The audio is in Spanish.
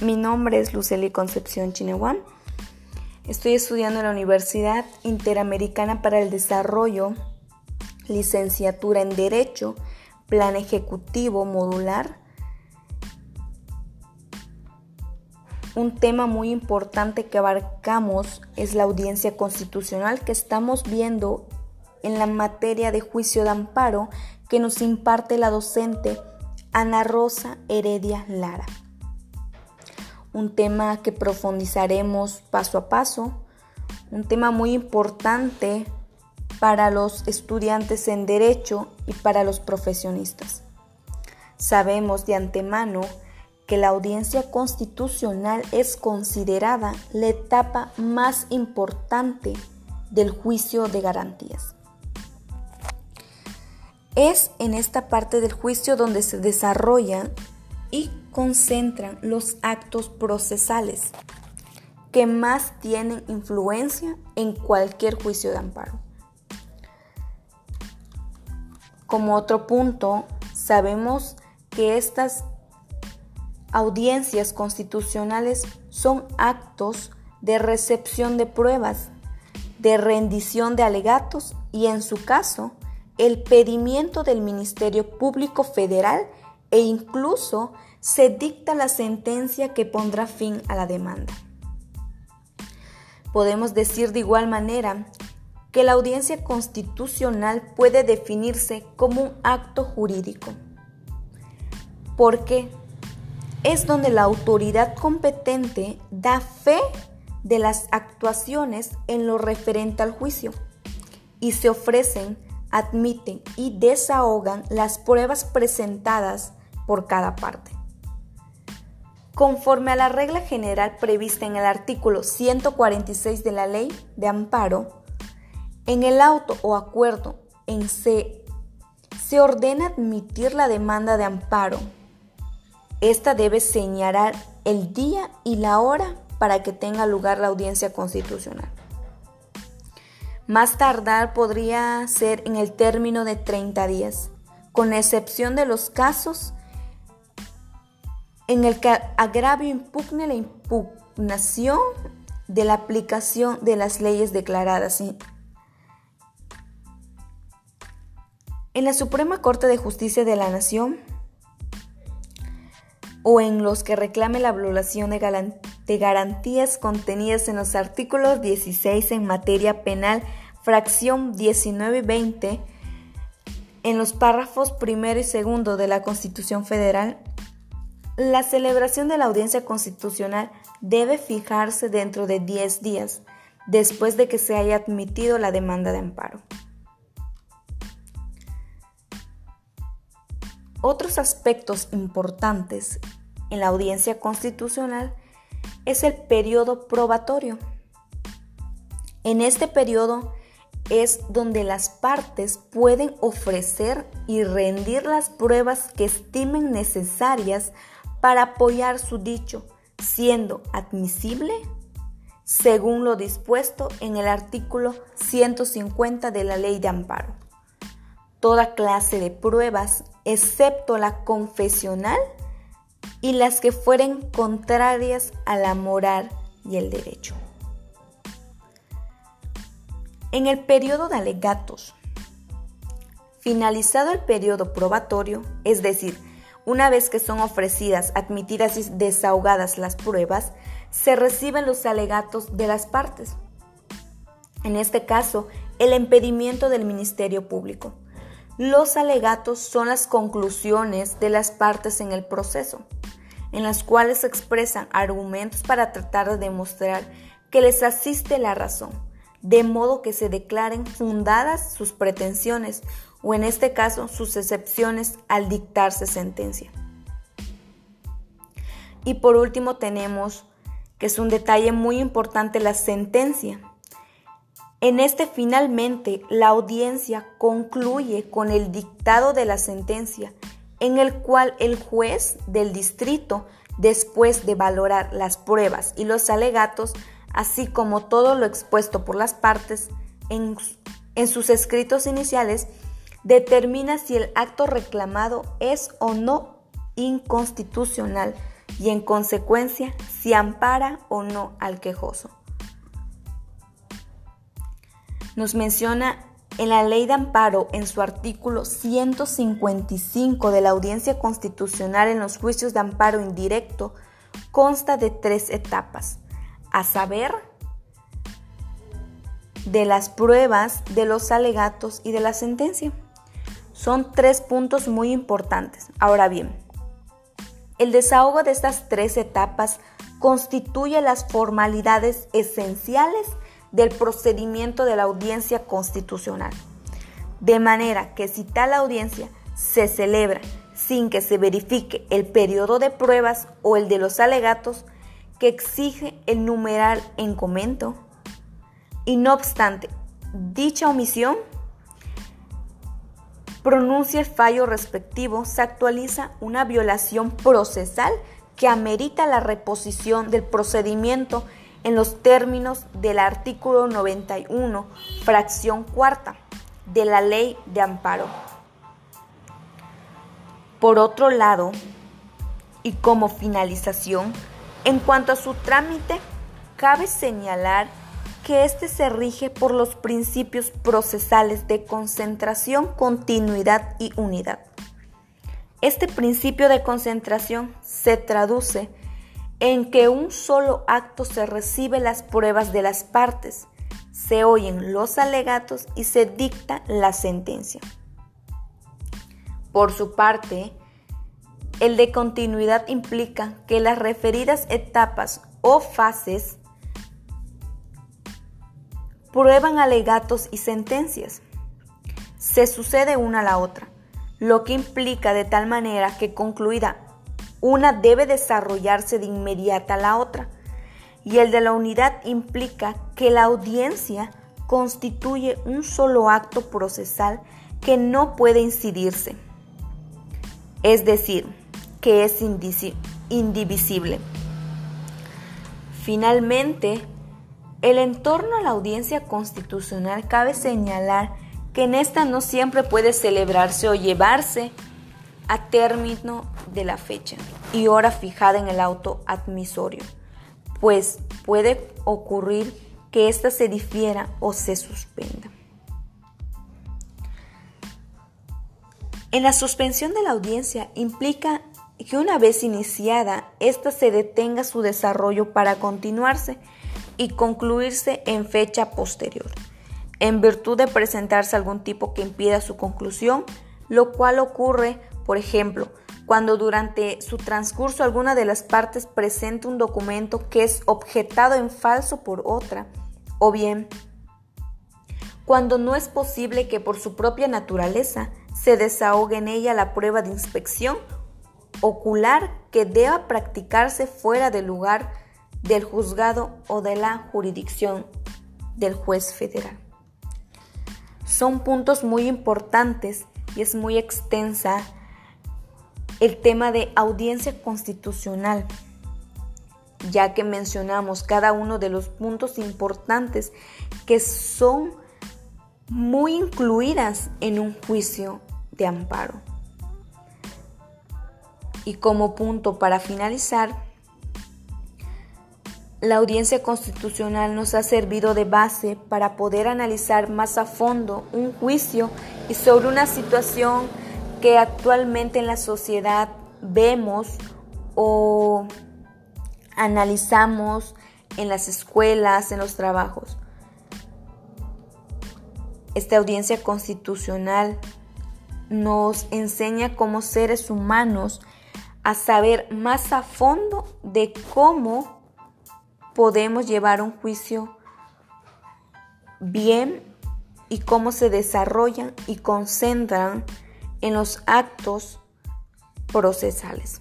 Mi nombre es Lucely Concepción Chinewan. Estoy estudiando en la Universidad Interamericana para el Desarrollo, licenciatura en Derecho, Plan Ejecutivo Modular. Un tema muy importante que abarcamos es la audiencia constitucional que estamos viendo en la materia de juicio de amparo que nos imparte la docente Ana Rosa Heredia Lara. Un tema que profundizaremos paso a paso, un tema muy importante para los estudiantes en derecho y para los profesionistas. Sabemos de antemano que la audiencia constitucional es considerada la etapa más importante del juicio de garantías. Es en esta parte del juicio donde se desarrollan y concentran los actos procesales que más tienen influencia en cualquier juicio de amparo. Como otro punto, sabemos que estas audiencias constitucionales son actos de recepción de pruebas, de rendición de alegatos y en su caso el pedimiento del Ministerio Público Federal e incluso se dicta la sentencia que pondrá fin a la demanda. Podemos decir de igual manera que la audiencia constitucional puede definirse como un acto jurídico, porque es donde la autoridad competente da fe de las actuaciones en lo referente al juicio y se ofrecen admiten y desahogan las pruebas presentadas por cada parte. Conforme a la regla general prevista en el artículo 146 de la Ley de Amparo, en el auto o acuerdo en se, se ordena admitir la demanda de amparo. Esta debe señalar el día y la hora para que tenga lugar la audiencia constitucional. Más tardar podría ser en el término de 30 días, con excepción de los casos en el que agravio impugne la impugnación de la aplicación de las leyes declaradas. En la Suprema Corte de Justicia de la Nación o en los que reclame la violación de, garantías contenidas en los artículos 16 en materia penal fracción 19 y 20, en los párrafos primero y segundo de la Constitución Federal, la celebración de la audiencia constitucional debe fijarse dentro de 10 días después de que se haya admitido la demanda de amparo. Otros aspectos importantes en la audiencia constitucional es el periodo probatorio. En este periodo es donde las partes pueden ofrecer y rendir las pruebas que estimen necesarias para apoyar su dicho, siendo admisible según lo dispuesto en el artículo 150 de la Ley de Amparo. Toda clase de pruebas, excepto la confesional y las que fueren contrarias a la moral y el derecho. En el periodo de alegatos, finalizado el periodo probatorio, es decir, una vez que son ofrecidas, admitidas y desahogadas las pruebas, se reciben los alegatos de las partes. En este caso, el impedimento del Ministerio Público. Los alegatos son las conclusiones de las partes en el proceso, en las cuales se expresan argumentos para tratar de demostrar que les asiste la razón de modo que se declaren fundadas sus pretensiones o en este caso sus excepciones al dictarse sentencia. Y por último tenemos, que es un detalle muy importante, la sentencia. En este finalmente la audiencia concluye con el dictado de la sentencia, en el cual el juez del distrito, después de valorar las pruebas y los alegatos, así como todo lo expuesto por las partes en, sus escritos iniciales, determina si el acto reclamado es o no inconstitucional y en consecuencia si ampara o no al quejoso. Nos menciona en la ley de amparo en su artículo 155 de la audiencia constitucional en los juicios de amparo indirecto consta de tres etapas, a saber, de las pruebas, de los alegatos y de la sentencia. Son tres puntos muy importantes. Ahora bien, el desahogo de estas tres etapas constituye las formalidades esenciales del procedimiento de la audiencia constitucional. De manera que si tal audiencia se celebra sin que se verifique el periodo de pruebas o el de los alegatos que exige el numeral en comento, y no obstante, dicha omisión pronuncia el fallo respectivo, se actualiza una violación procesal que amerita la reposición del procedimiento en los términos del artículo 91, fracción cuarta de la ley de amparo. Por otro lado, y como finalización, en cuanto a su trámite, cabe señalar que éste se rige por los principios procesales de concentración, continuidad y unidad. Este principio de concentración se traduce en que un solo acto se recibe las pruebas de las partes, se oyen los alegatos y se dicta la sentencia. Por su parte, el de continuidad implica que las referidas etapas o fases prueban alegatos y sentencias. Se sucede una a la otra, lo que implica de tal manera que concluida una debe desarrollarse de inmediata la otra. Y el de la unidad implica que la audiencia constituye un solo acto procesal que no puede incidirse. Es decir, que es indivisible. Finalmente, el entorno a la audiencia constitucional cabe señalar que en esta no siempre puede celebrarse o llevarse a término de la fecha y hora fijada en el auto admisorio, pues puede ocurrir que ésta se difiera o se suspenda. En la suspensión de la audiencia implica que una vez iniciada, ésta se detenga su desarrollo para continuarse y concluirse en fecha posterior, en virtud de presentarse algún tipo que impida su conclusión, lo cual ocurre, por ejemplo, cuando durante su transcurso alguna de las partes presenta un documento que es objetado en falso por otra, o bien cuando no es posible que por su propia naturaleza se desahogue en ella la prueba de inspección ocular que deba practicarse fuera del lugar del juzgado o de la jurisdicción del juez federal. Son puntos muy importantes y es muy extensa el tema de audiencia constitucional, ya que mencionamos cada uno de los puntos importantes que son muy incluidas en un juicio de amparo. Y como punto para finalizar, la audiencia constitucional nos ha servido de base para poder analizar más a fondo un juicio y sobre una situación que actualmente en la sociedad vemos o analizamos en las escuelas, en los trabajos. Esta audiencia constitucional nos enseña como seres humanos a saber más a fondo de cómo podemos llevar un juicio bien y cómo se desarrollan y concentran en los actos procesales.